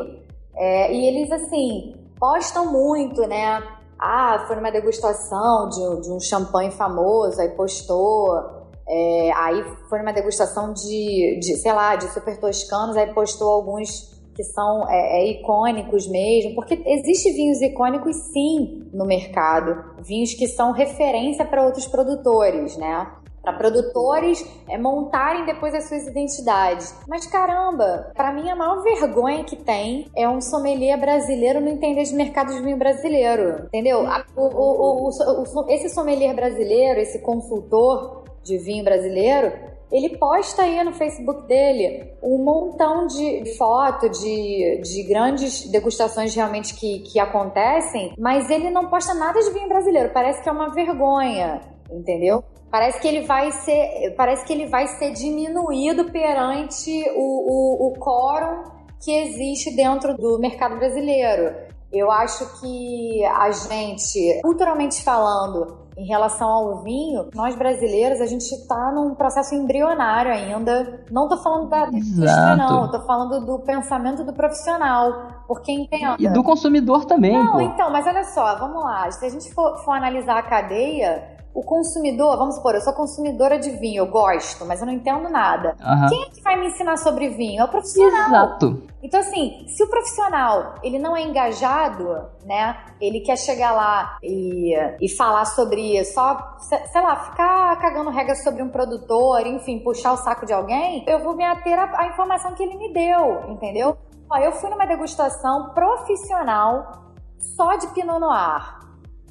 é, e eles, assim, postam muito, né? Ah, foi numa degustação de, de um champanhe famoso, aí postou É, aí foi numa degustação de, de, sei lá, de super toscanos, aí postou alguns que são é, é, icônicos mesmo, porque existe vinhos icônicos sim no mercado, vinhos que são referência para outros produtores, né? Para produtores é, montarem depois as suas identidades. Mas caramba, para mim a maior vergonha que tem é um sommelier brasileiro não entender de mercado de vinho brasileiro, entendeu? O, o, o, esse sommelier brasileiro, esse consultor de vinho brasileiro, ele posta aí no Facebook dele um montão de foto de, de grandes degustações realmente que, que acontecem, mas ele não posta nada de vinho brasileiro. Parece que é uma vergonha, entendeu? Parece que ele vai ser, parece que ele vai ser diminuído perante o, o, o quórum que existe dentro do mercado brasileiro. Eu acho que a gente, culturalmente falando, em relação ao vinho, nós brasileiros, a gente está num processo embrionário ainda. Não tô falando da indústria, não. Tô falando do pensamento do profissional. Porque entenda. E do consumidor também. Não, pô. então, mas olha só, vamos lá. Se a gente for, for analisar a cadeia, o consumidor, vamos supor, eu sou consumidora de vinho, eu gosto, mas eu não entendo nada. Aham. Quem é que vai me ensinar sobre vinho? É o profissional. Exato. Então, assim, se o profissional ele não é engajado, né? Ele quer chegar lá e, e falar sobre só, se- sei lá, ficar cagando regra sobre um produtor, enfim, puxar o saco de alguém, eu vou me ater à informação que ele me deu, entendeu? Ó, eu fui numa degustação profissional só de Pinot Noir,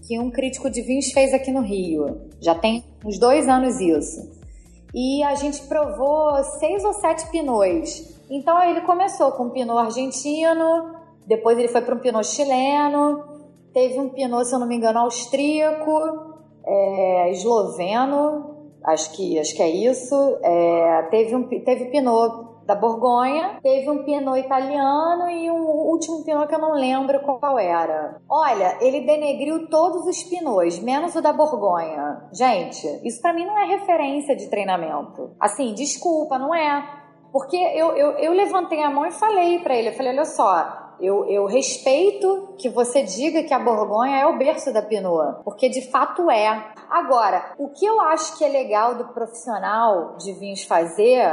que um crítico de vinhos fez aqui no Rio. Já tem uns dois anos isso. E a gente provou seis ou sete pinots. Então ele começou com um pinot argentino, depois ele foi para um pinot chileno, teve um pinot, se eu não me engano, austríaco, é, esloveno, acho que, acho que é isso. É, teve, um, teve pinot da Borgonha, teve um pinot italiano e um último pinot que eu não lembro qual era. Olha, ele denegriu todos os pinots, menos o da Borgonha. Gente, isso pra mim não é referência de treinamento. Assim, desculpa, não é. Porque eu, eu, eu levantei a mão e falei pra ele, eu falei, olha só, eu, eu respeito que você diga que a Borgonha é o berço da Pinot, porque de fato é. Agora, o que eu acho que é legal do profissional de vinhos fazer,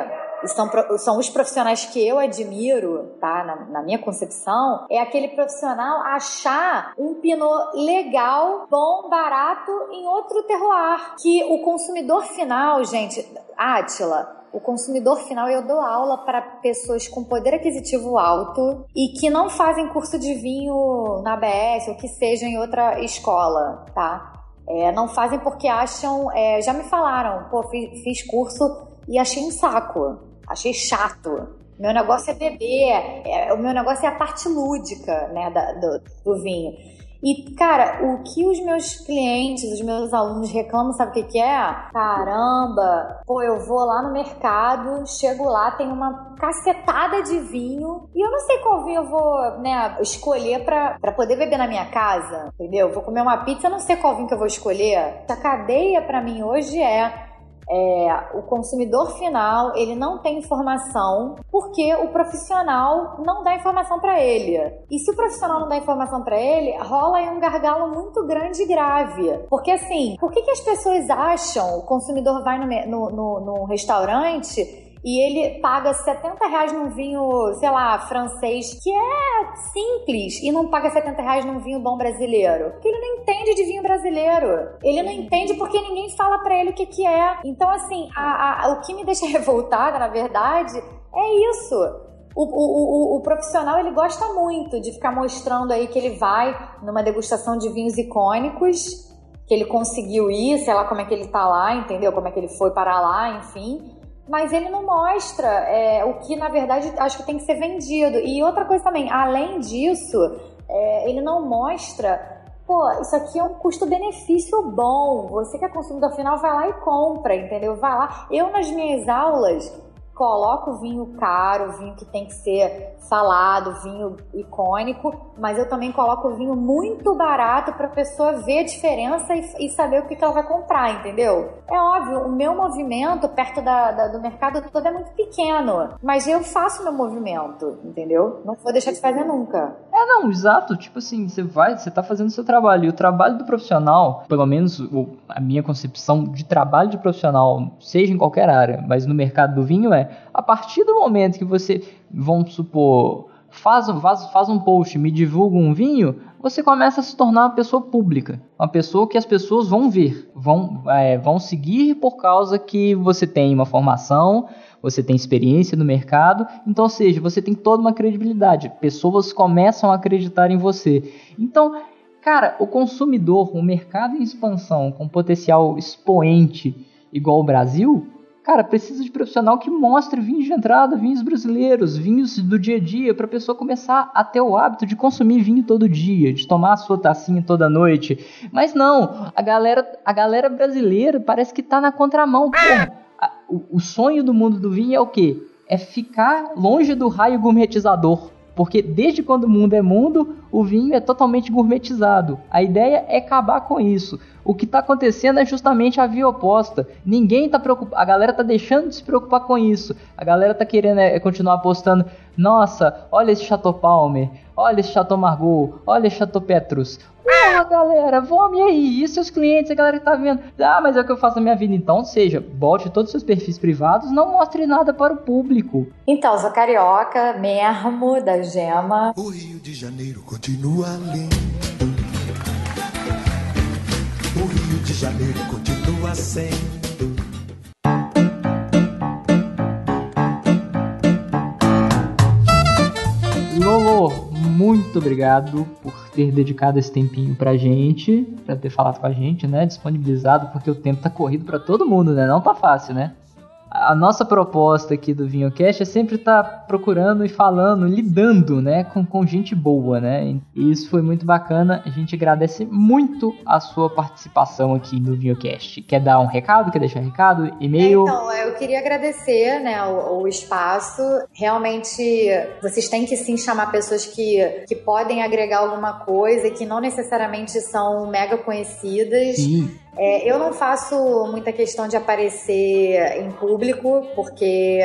são, são os profissionais que eu admiro, tá? Na, na minha concepção, é aquele profissional achar um pinot legal, bom, barato em outro terroir. Que o consumidor final, gente, Átila, o consumidor final, eu dou aula para pessoas com poder aquisitivo alto e que não fazem curso de vinho na ABS ou que seja em outra escola, tá? É, não fazem porque acham. é, já me falaram, pô, fiz, fiz curso e achei um saco, achei chato. Meu negócio é beber, é, o meu negócio é a parte lúdica, né, da- do, do vinho. E, cara, o que os meus clientes, os meus alunos reclamam, sabe o que, que é? Caramba, pô, eu vou lá no mercado, chego lá, tem uma cacetada de vinho e eu não sei qual vinho eu vou, né, escolher pra, poder beber na minha casa, entendeu? Vou comer uma pizza, não sei qual vinho que eu vou escolher. A cadeia pra mim hoje é é, o consumidor final ele não tem informação porque o profissional não dá informação para ele. E se o profissional não dá informação para ele, rola aí um gargalo muito grande e grave. Porque assim, por que, que as pessoas acham, o consumidor vai no, no, no, no restaurante e ele paga 70 reais num vinho, sei lá, francês, que é simples, e não paga 70 reais num vinho bom brasileiro. Porque ele não entende de vinho brasileiro. Ele não entende porque ninguém fala pra ele o que, que é. Então, assim, a- a- o que me deixa revoltada, na verdade, é isso. O, o, o, o profissional ele gosta muito de ficar mostrando aí que ele vai numa degustação de vinhos icônicos, que ele conseguiu ir, sei lá como é que ele tá lá, entendeu? Como é que ele foi para lá, enfim. Mas ele não mostra é, o que, na verdade, acho que tem que ser vendido. E outra coisa também, além disso, é, ele não mostra. Pô, isso aqui é um custo-benefício bom. Você que é consumidor final vai lá e compra, entendeu? Vai lá. Eu, nas minhas aulas, coloco vinho caro, vinho que tem que ser falado, vinho icônico, mas eu também coloco vinho muito barato para a pessoa ver a diferença e, e saber o que, que ela vai comprar, entendeu? É óbvio, o meu movimento perto da- da- do mercado todo é muito pequeno, mas eu faço meu movimento, entendeu? Não vou deixar de fazer nunca. É, não, exato. Tipo assim, você vai, você tá fazendo seu trabalho. E o trabalho do profissional, pelo menos o- a minha concepção de trabalho de profissional, seja em qualquer área, mas no mercado do vinho é, a partir do momento que você, vamos supor, faz, um- faz, faz um post, me divulga um vinho, você começa a se tornar uma pessoa pública. Uma pessoa que as pessoas vão ver, vão, é, vão seguir por causa que você tem uma formação, você tem experiência no mercado, então, ou seja, você tem toda uma credibilidade. Pessoas começam a acreditar em você. Então, cara, o consumidor, um mercado em expansão com potencial expoente igual o Brasil, cara, precisa de profissional que mostre vinhos de entrada, vinhos brasileiros, vinhos do dia a dia, para a pessoa começar a ter o hábito de consumir vinho todo dia, de tomar a sua tacinha toda noite. Mas não, a galera, a galera brasileira parece que tá na contramão. A- o, o sonho do mundo do vinho é o quê? É ficar longe do raio gourmetizador. Porque desde quando o mundo é mundo, o vinho é totalmente gourmetizado. A ideia é acabar com isso. O que está acontecendo é justamente a via oposta. Ninguém tá preocupado. A galera tá deixando de se preocupar com isso. A galera tá querendo é, continuar postando. Nossa, olha esse Chateau Palmer. Olha esse Chateau Margaux. Olha esse Chateau Petrus. Porra, galera, vamos e aí? E seus clientes, a galera que tá vendo? Ah, mas é o que eu faço na minha vida. Então, seja, bote todos os seus perfis privados, não mostre nada para o público. Então, sou carioca mesmo, da Gema. O Rio de Janeiro continua lindo. O Rio de Janeiro continua sendo. Lolo, muito obrigado por ter dedicado esse tempinho pra gente, pra ter falado com a gente, né? Disponibilizado, porque o tempo tá corrido pra todo mundo, né? Não tá fácil, né? A nossa proposta aqui do VinhoCast é sempre estar procurando e falando, lidando, né, com, com gente boa, né? E isso foi muito bacana. A gente agradece muito a sua participação aqui no VinhoCast. Quer dar um recado? Quer deixar um recado? E-mail? Então, eu queria agradecer né, o, o espaço. Realmente, vocês têm que sim chamar pessoas que, que podem agregar alguma coisa e que não necessariamente são mega conhecidas. Sim. É, eu não faço muita questão de aparecer em público, porque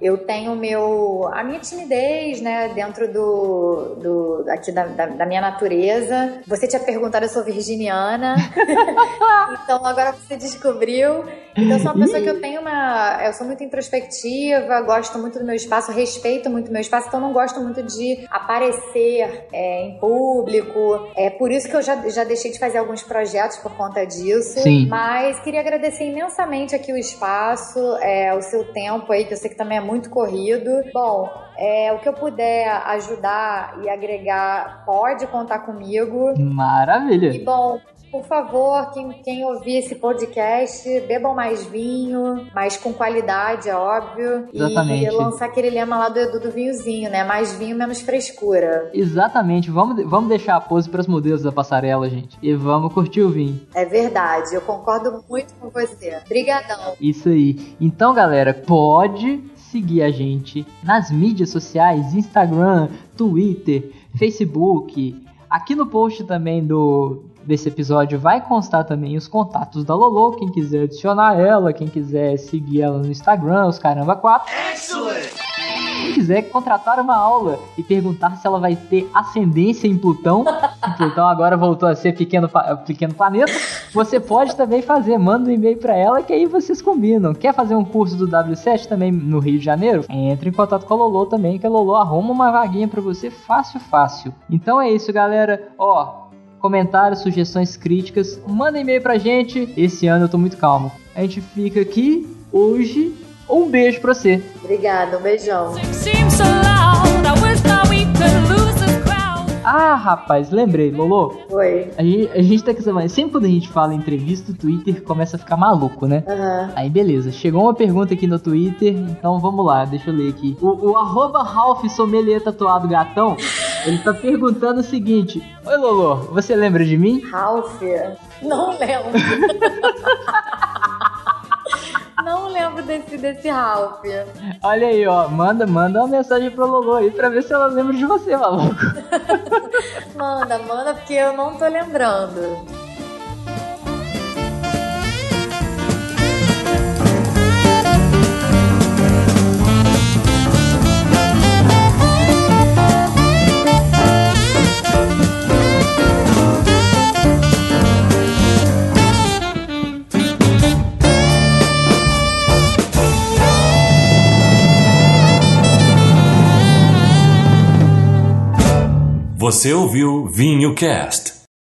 eu tenho meu a minha timidez, né, dentro do, do aqui da, da, da minha natureza. Você tinha perguntado, eu sou virginiana, então agora você descobriu. Então eu sou uma pessoa que eu tenho uma, eu sou muito introspectiva, gosto muito do meu espaço, respeito muito o meu espaço, então não gosto muito de aparecer é, em público. É por isso que eu já, já deixei de fazer alguns projetos por conta disso. Sim. Mas queria agradecer imensamente aqui o espaço, é, o seu tempo aí, que eu sei que também é muito corrido. Bom, é, o que eu puder ajudar e agregar, pode contar comigo. Maravilha. E bom, por favor, quem, quem ouvir esse podcast, bebam mais vinho, mas com qualidade, é óbvio. Exatamente. E lançar aquele lema lá do Edu do vinhozinho, né? Mais vinho, menos frescura. Exatamente. Vamos, vamos deixar a pose para os modelos da passarela, gente. E vamos curtir o vinho. É verdade, eu concordo muito com você. Obrigadão. Isso aí. Então, galera, pode seguir a gente nas mídias sociais, Instagram, Twitter, Facebook. Aqui no post também do desse episódio vai constar também os contatos da Lolo, quem quiser adicionar ela, quem quiser seguir ela no Instagram, os caramba 4. Quem quiser contratar uma aula e perguntar se ela vai ter ascendência em Plutão, Plutão agora voltou a ser pequeno, pequeno planeta, você pode também fazer, manda um e-mail pra ela que aí vocês combinam. Quer fazer um curso do W7 também no Rio de Janeiro? Entre em contato com a Lolo também, que a Lolo arruma uma vaguinha pra você fácil, fácil. Então é isso, galera. Ó, comentários, sugestões, críticas, manda e-mail pra gente. Esse ano eu tô muito calmo. A gente fica aqui hoje. Um beijo pra você. Obrigada, um beijão. Ah, rapaz, lembrei, Lolo. Oi. A gente, a gente tá com essa. Sempre quando a gente fala em entrevista, o Twitter começa a ficar maluco, né? Aham. Aí beleza, chegou uma pergunta aqui no Twitter, então vamos lá, deixa eu ler aqui. O, o arroba Ralph Sommelier Tatuado Gatão, ele tá perguntando o seguinte: Oi Lolo, você lembra de mim? Ralph? Não lembro. Não lembro desse, desse Ralph. Olha aí, ó, manda, manda uma mensagem pro Lolo aí pra ver se ela lembra de você, maluco. Manda, manda, porque eu não tô lembrando. Você ouviu Vinho Cast.